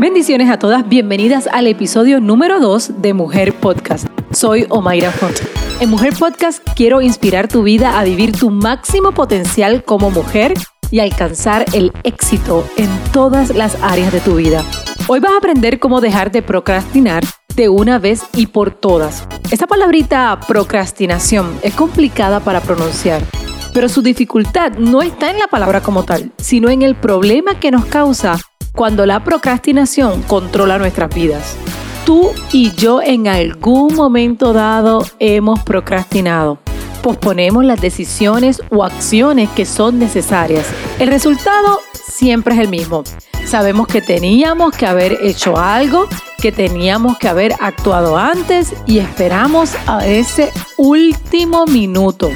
Bendiciones a todas, bienvenidas al episodio número 2 de Mujer Podcast. Soy Omaira Font. En Mujer Podcast quiero inspirar tu vida a vivir tu máximo potencial como mujer y alcanzar el éxito en todas las áreas de tu vida. Hoy vas a aprender cómo dejar de procrastinar de una vez y por todas. Esta palabrita procrastinación es complicada para pronunciar, pero su dificultad no está en la palabra como tal, sino en el problema que nos causa cuando la procrastinación controla nuestras vidas. Tú y yo en algún momento dado hemos procrastinado. Posponemos las decisiones o acciones que son necesarias. El resultado siempre es el mismo. Sabemos que teníamos que haber hecho algo, que teníamos que haber actuado antes y esperamos a ese último minuto.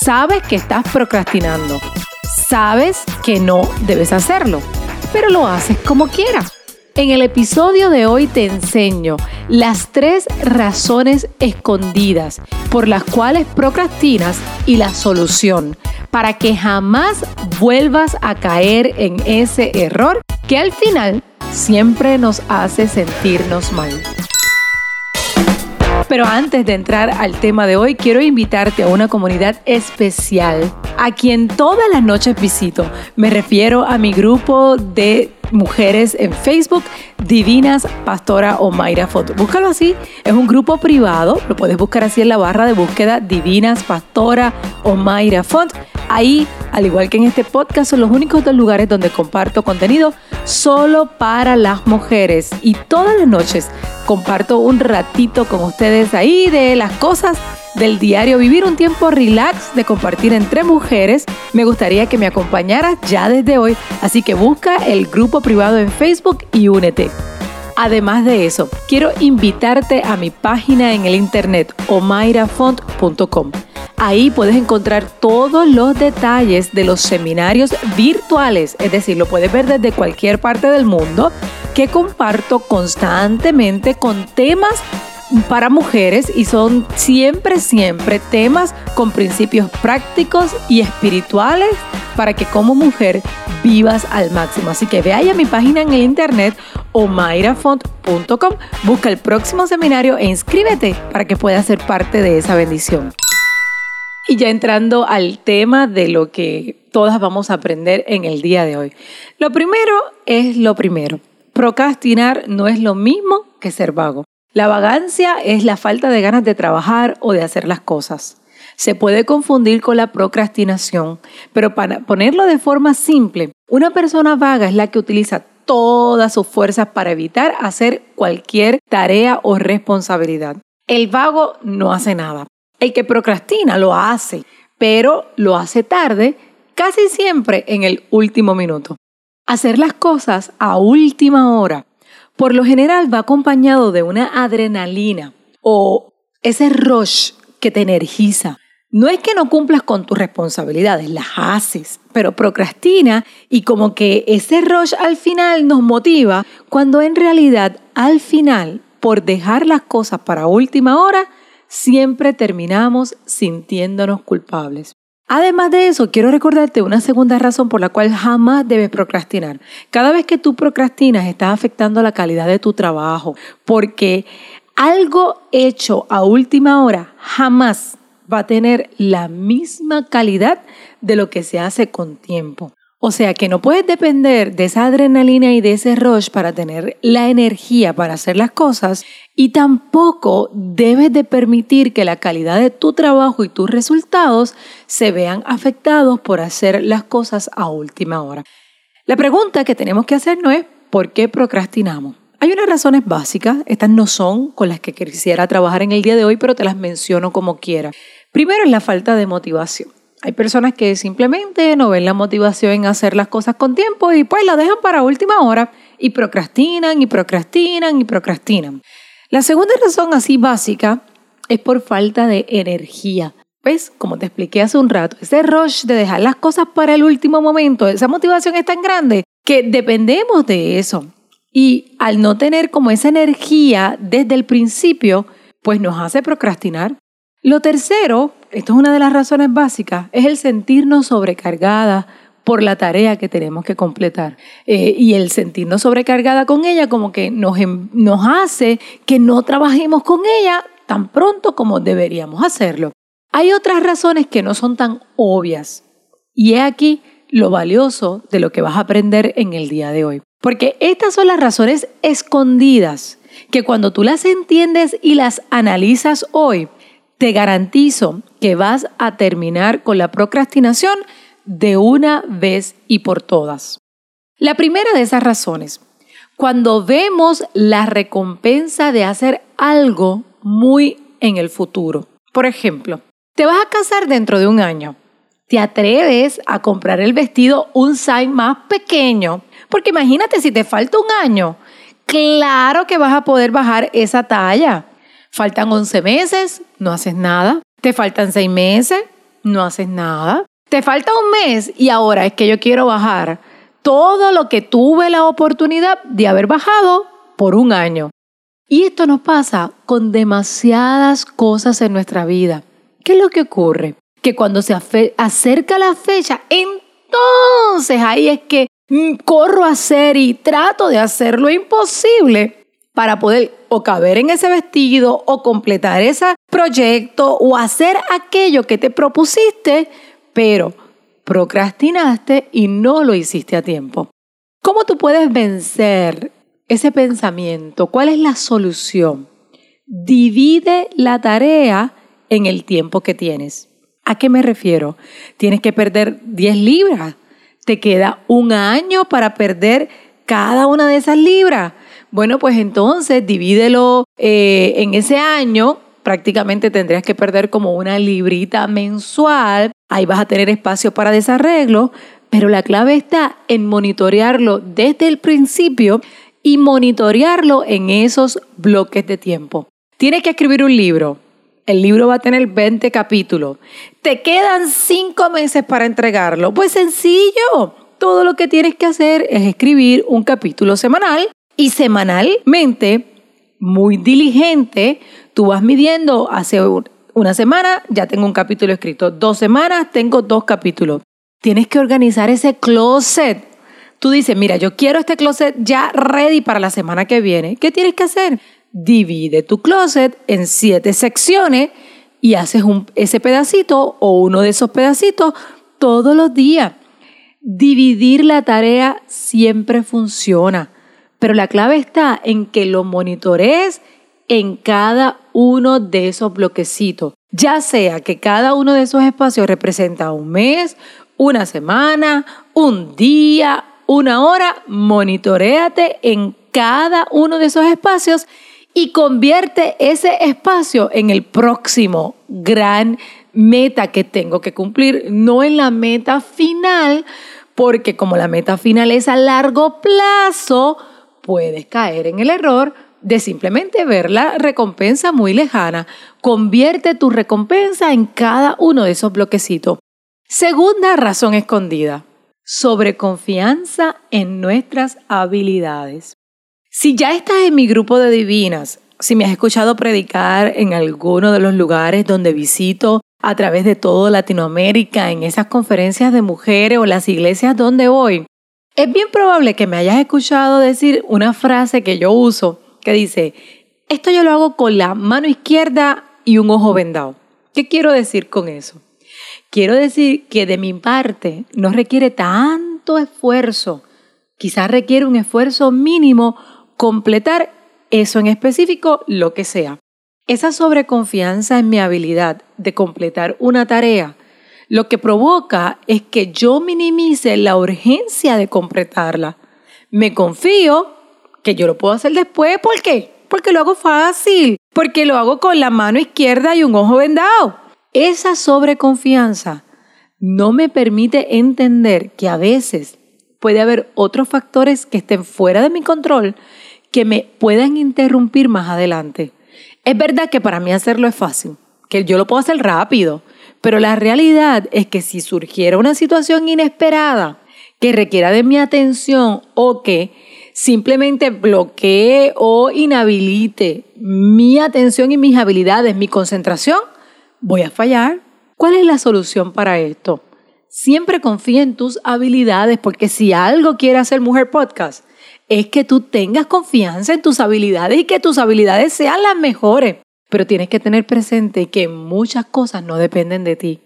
Sabes que estás procrastinando. Sabes que no debes hacerlo pero lo haces como quieras. En el episodio de hoy te enseño las tres razones escondidas por las cuales procrastinas y la solución para que jamás vuelvas a caer en ese error que al final siempre nos hace sentirnos mal. Pero antes de entrar al tema de hoy, quiero invitarte a una comunidad especial a quien todas las noches visito. Me refiero a mi grupo de mujeres en Facebook, Divinas Pastora o Mayra Foto. Búscalo así, es un grupo privado, lo puedes buscar así en la barra de búsqueda Divinas Pastora o Mayra Font. Ahí, al igual que en este podcast, son los únicos dos lugares donde comparto contenido solo para las mujeres. Y todas las noches comparto un ratito con ustedes ahí de las cosas del diario Vivir un tiempo relax de compartir entre mujeres. Me gustaría que me acompañaras ya desde hoy, así que busca el grupo privado en Facebook y únete. Además de eso, quiero invitarte a mi página en el internet omairafont.com. Ahí puedes encontrar todos los detalles de los seminarios virtuales, es decir, lo puedes ver desde cualquier parte del mundo, que comparto constantemente con temas para mujeres y son siempre, siempre temas con principios prácticos y espirituales para que como mujer vivas al máximo. Así que ve ahí a mi página en el internet o mairafont.com, busca el próximo seminario e inscríbete para que puedas ser parte de esa bendición. Y ya entrando al tema de lo que todas vamos a aprender en el día de hoy. Lo primero es lo primero. Procrastinar no es lo mismo que ser vago. La vagancia es la falta de ganas de trabajar o de hacer las cosas. Se puede confundir con la procrastinación, pero para ponerlo de forma simple, una persona vaga es la que utiliza todas sus fuerzas para evitar hacer cualquier tarea o responsabilidad. El vago no hace nada. El que procrastina lo hace, pero lo hace tarde, casi siempre en el último minuto. Hacer las cosas a última hora por lo general va acompañado de una adrenalina o ese rush que te energiza. No es que no cumplas con tus responsabilidades, las haces, pero procrastina y como que ese rush al final nos motiva cuando en realidad al final, por dejar las cosas para última hora, siempre terminamos sintiéndonos culpables. Además de eso, quiero recordarte una segunda razón por la cual jamás debes procrastinar. Cada vez que tú procrastinas, estás afectando la calidad de tu trabajo, porque algo hecho a última hora jamás va a tener la misma calidad de lo que se hace con tiempo. O sea que no puedes depender de esa adrenalina y de ese rush para tener la energía para hacer las cosas y tampoco debes de permitir que la calidad de tu trabajo y tus resultados se vean afectados por hacer las cosas a última hora. La pregunta que tenemos que hacer no es ¿por qué procrastinamos? Hay unas razones básicas, estas no son con las que quisiera trabajar en el día de hoy, pero te las menciono como quiera. Primero es la falta de motivación. Hay personas que simplemente no ven la motivación en hacer las cosas con tiempo y pues la dejan para última hora y procrastinan y procrastinan y procrastinan. La segunda razón así básica es por falta de energía. ¿Ves? Como te expliqué hace un rato, ese rush de dejar las cosas para el último momento, esa motivación es tan grande que dependemos de eso. Y al no tener como esa energía desde el principio, pues nos hace procrastinar. Lo tercero, esto es una de las razones básicas, es el sentirnos sobrecargadas por la tarea que tenemos que completar. Eh, y el sentirnos sobrecargada con ella como que nos, em, nos hace que no trabajemos con ella tan pronto como deberíamos hacerlo. Hay otras razones que no son tan obvias. Y he aquí lo valioso de lo que vas a aprender en el día de hoy. Porque estas son las razones escondidas que cuando tú las entiendes y las analizas hoy, te garantizo que vas a terminar con la procrastinación de una vez y por todas. La primera de esas razones, cuando vemos la recompensa de hacer algo muy en el futuro. Por ejemplo, te vas a casar dentro de un año. Te atreves a comprar el vestido un size más pequeño, porque imagínate si te falta un año, claro que vas a poder bajar esa talla. Faltan 11 meses, no haces nada. Te faltan 6 meses, no haces nada. Te falta un mes y ahora es que yo quiero bajar todo lo que tuve la oportunidad de haber bajado por un año. Y esto nos pasa con demasiadas cosas en nuestra vida. ¿Qué es lo que ocurre? Que cuando se acerca la fecha, entonces ahí es que mm, corro a hacer y trato de hacer lo imposible para poder o caber en ese vestido o completar ese proyecto o hacer aquello que te propusiste pero procrastinaste y no lo hiciste a tiempo. ¿Cómo tú puedes vencer ese pensamiento? ¿Cuál es la solución? Divide la tarea en el tiempo que tienes. ¿A qué me refiero? Tienes que perder 10 libras. Te queda un año para perder cada una de esas libras. Bueno, pues entonces divídelo eh, en ese año prácticamente tendrías que perder como una librita mensual. Ahí vas a tener espacio para desarreglo, pero la clave está en monitorearlo desde el principio y monitorearlo en esos bloques de tiempo. Tienes que escribir un libro. El libro va a tener 20 capítulos. Te quedan 5 meses para entregarlo. Pues sencillo. Todo lo que tienes que hacer es escribir un capítulo semanal y semanalmente, muy diligente, Tú vas midiendo, hace una semana ya tengo un capítulo escrito, dos semanas tengo dos capítulos. Tienes que organizar ese closet. Tú dices, mira, yo quiero este closet ya ready para la semana que viene. ¿Qué tienes que hacer? Divide tu closet en siete secciones y haces un, ese pedacito o uno de esos pedacitos todos los días. Dividir la tarea siempre funciona, pero la clave está en que lo monitorees en cada uno de esos bloquecitos, ya sea que cada uno de esos espacios representa un mes, una semana, un día, una hora, monitoreate en cada uno de esos espacios y convierte ese espacio en el próximo gran meta que tengo que cumplir, no en la meta final, porque como la meta final es a largo plazo, puedes caer en el error de simplemente ver la recompensa muy lejana. Convierte tu recompensa en cada uno de esos bloquecitos. Segunda razón escondida, sobreconfianza en nuestras habilidades. Si ya estás en mi grupo de divinas, si me has escuchado predicar en alguno de los lugares donde visito a través de toda Latinoamérica, en esas conferencias de mujeres o las iglesias donde voy, es bien probable que me hayas escuchado decir una frase que yo uso que dice, esto yo lo hago con la mano izquierda y un ojo vendado. ¿Qué quiero decir con eso? Quiero decir que de mi parte no requiere tanto esfuerzo, quizás requiere un esfuerzo mínimo completar eso en específico, lo que sea. Esa sobreconfianza en mi habilidad de completar una tarea lo que provoca es que yo minimice la urgencia de completarla. Me confío que yo lo puedo hacer después. ¿Por qué? Porque lo hago fácil, porque lo hago con la mano izquierda y un ojo vendado. Esa sobreconfianza no me permite entender que a veces puede haber otros factores que estén fuera de mi control que me puedan interrumpir más adelante. Es verdad que para mí hacerlo es fácil, que yo lo puedo hacer rápido, pero la realidad es que si surgiera una situación inesperada que requiera de mi atención o que simplemente bloquee o inhabilite mi atención y mis habilidades, mi concentración, voy a fallar. ¿Cuál es la solución para esto? Siempre confía en tus habilidades, porque si algo quiere hacer Mujer Podcast, es que tú tengas confianza en tus habilidades y que tus habilidades sean las mejores. Pero tienes que tener presente que muchas cosas no dependen de ti.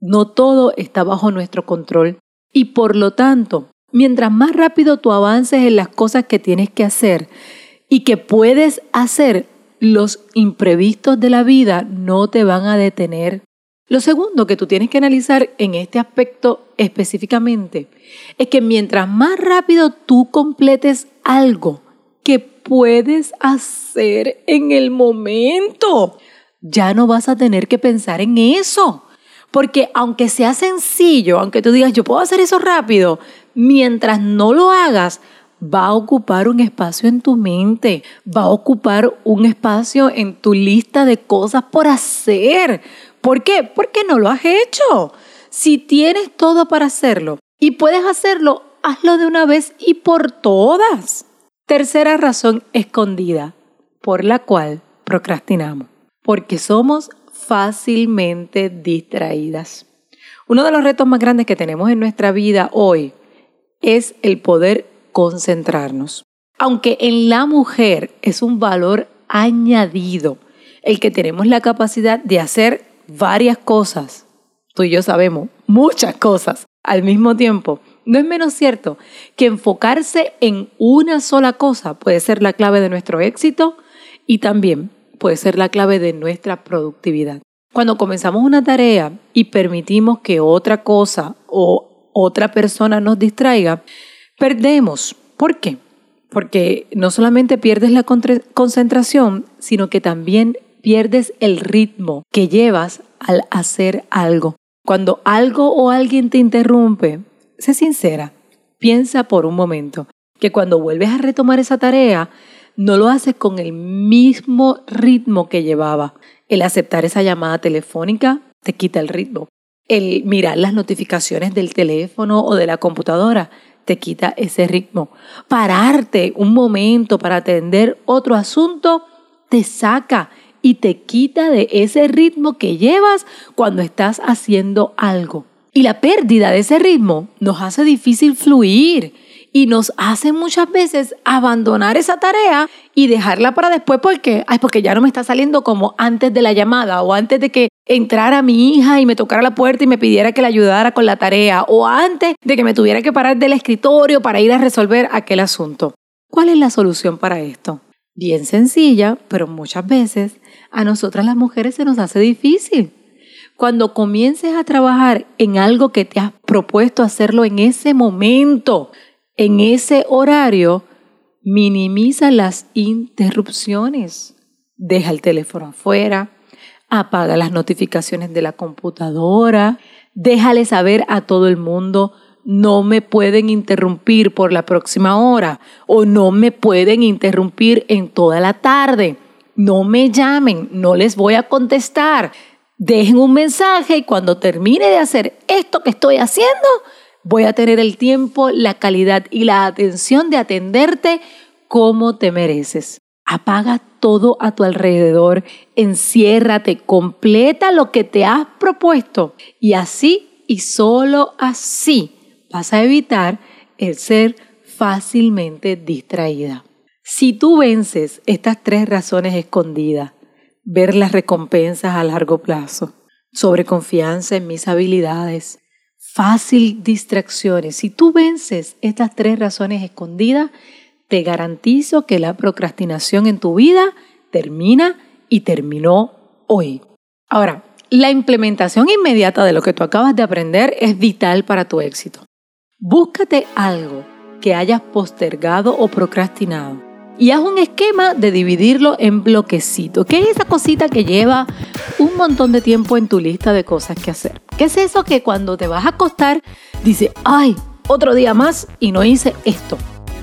No todo está bajo nuestro control. Y por lo tanto, mientras más rápido tú avances en las cosas que tienes que hacer y que puedes hacer, los imprevistos de la vida no te van a detener. Lo segundo que tú tienes que analizar en este aspecto específicamente es que mientras más rápido tú completes algo que puedes hacer en el momento, ya no vas a tener que pensar en eso. Porque aunque sea sencillo, aunque tú digas, yo puedo hacer eso rápido, mientras no lo hagas, va a ocupar un espacio en tu mente, va a ocupar un espacio en tu lista de cosas por hacer. ¿Por qué? Porque no lo has hecho. Si tienes todo para hacerlo y puedes hacerlo, hazlo de una vez y por todas. Tercera razón escondida por la cual procrastinamos. Porque somos fácilmente distraídas. Uno de los retos más grandes que tenemos en nuestra vida hoy es el poder concentrarnos. Aunque en la mujer es un valor añadido el que tenemos la capacidad de hacer varias cosas, tú y yo sabemos muchas cosas al mismo tiempo, no es menos cierto que enfocarse en una sola cosa puede ser la clave de nuestro éxito y también puede ser la clave de nuestra productividad. Cuando comenzamos una tarea y permitimos que otra cosa o otra persona nos distraiga, perdemos. ¿Por qué? Porque no solamente pierdes la concentración, sino que también pierdes el ritmo que llevas al hacer algo. Cuando algo o alguien te interrumpe, sé sincera, piensa por un momento que cuando vuelves a retomar esa tarea, no lo haces con el mismo ritmo que llevaba. El aceptar esa llamada telefónica te quita el ritmo. El mirar las notificaciones del teléfono o de la computadora te quita ese ritmo. Pararte un momento para atender otro asunto te saca y te quita de ese ritmo que llevas cuando estás haciendo algo. Y la pérdida de ese ritmo nos hace difícil fluir y nos hace muchas veces abandonar esa tarea y dejarla para después porque, ay, porque ya no me está saliendo como antes de la llamada o antes de que entrara mi hija y me tocara la puerta y me pidiera que la ayudara con la tarea o antes de que me tuviera que parar del escritorio para ir a resolver aquel asunto. ¿Cuál es la solución para esto? Bien sencilla, pero muchas veces a nosotras las mujeres se nos hace difícil. Cuando comiences a trabajar en algo que te has propuesto hacerlo en ese momento, en ese horario, minimiza las interrupciones. Deja el teléfono afuera, apaga las notificaciones de la computadora, déjale saber a todo el mundo, no me pueden interrumpir por la próxima hora o no me pueden interrumpir en toda la tarde. No me llamen, no les voy a contestar. Dejen un mensaje y cuando termine de hacer esto que estoy haciendo, voy a tener el tiempo, la calidad y la atención de atenderte como te mereces. Apaga todo a tu alrededor, enciérrate, completa lo que te has propuesto y así y solo así vas a evitar el ser fácilmente distraída. Si tú vences estas tres razones escondidas, ver las recompensas a largo plazo, sobreconfianza en mis habilidades, fácil distracciones. Si tú vences estas tres razones escondidas, te garantizo que la procrastinación en tu vida termina y terminó hoy. Ahora, la implementación inmediata de lo que tú acabas de aprender es vital para tu éxito. Búscate algo que hayas postergado o procrastinado y haz un esquema de dividirlo en bloquecitos. ¿Qué es esa cosita que lleva un montón de tiempo en tu lista de cosas que hacer? ¿Qué es eso que cuando te vas a acostar dices, ay, otro día más y no hice esto?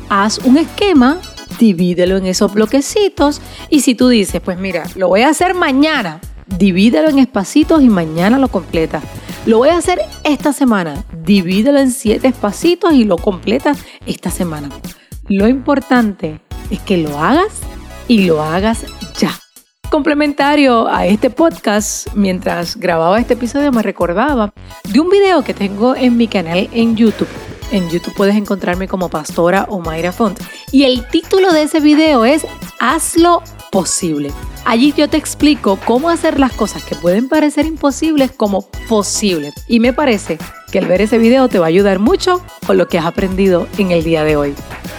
Haz un esquema, divídelo en esos bloquecitos y si tú dices, pues mira, lo voy a hacer mañana, divídelo en espacitos y mañana lo completas. Lo voy a hacer esta semana, divídelo en siete espacitos y lo completas esta semana. Lo importante es que lo hagas y lo hagas ya. Complementario a este podcast, mientras grababa este episodio me recordaba de un video que tengo en mi canal en YouTube. En YouTube puedes encontrarme como Pastora o Mayra Font. Y el título de ese video es Hazlo posible. Allí yo te explico cómo hacer las cosas que pueden parecer imposibles como posibles. Y me parece que al ver ese video te va a ayudar mucho con lo que has aprendido en el día de hoy.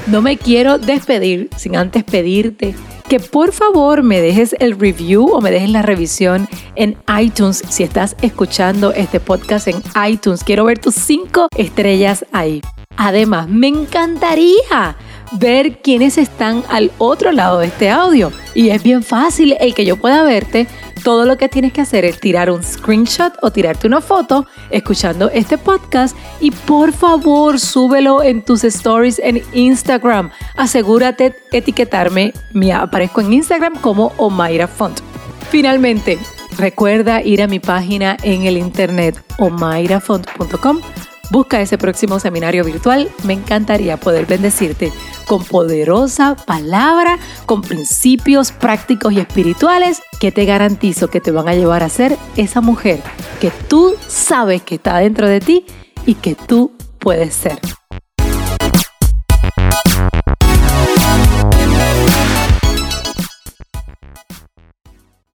No me quiero despedir sin antes pedirte que por favor me dejes el review o me dejes la revisión en iTunes si estás escuchando este podcast en iTunes. Quiero ver tus cinco estrellas ahí. Además, me encantaría ver quiénes están al otro lado de este audio. Y es bien fácil el que yo pueda verte. Todo lo que tienes que hacer es tirar un screenshot o tirarte una foto escuchando este podcast y por favor súbelo en tus stories en Instagram. Asegúrate etiquetarme. Me aparezco en Instagram como Omaira Font. Finalmente, recuerda ir a mi página en el internet omairafont.com Busca ese próximo seminario virtual. Me encantaría poder bendecirte con poderosa palabra, con principios prácticos y espirituales que te garantizo que te van a llevar a ser esa mujer que tú sabes que está dentro de ti y que tú puedes ser.